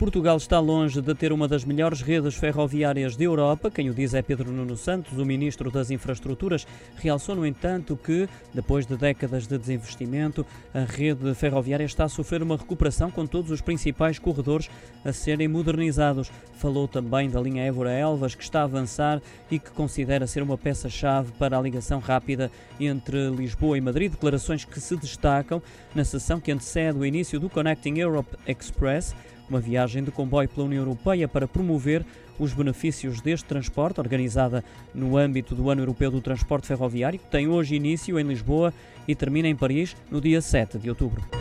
Portugal está longe de ter uma das melhores redes ferroviárias da Europa. Quem o diz é Pedro Nuno Santos, o ministro das Infraestruturas. Realçou, no entanto, que, depois de décadas de desinvestimento, a rede ferroviária está a sofrer uma recuperação com todos os principais corredores a serem modernizados. Falou também da linha Évora-Elvas, que está a avançar e que considera ser uma peça-chave para a ligação rápida entre Lisboa e Madrid. Declarações que se destacam na sessão que antecede o início do Connecting Europe Express uma viagem de comboio pela União Europeia para promover os benefícios deste transporte, organizada no âmbito do Ano Europeu do Transporte Ferroviário, que tem hoje início em Lisboa e termina em Paris no dia 7 de outubro.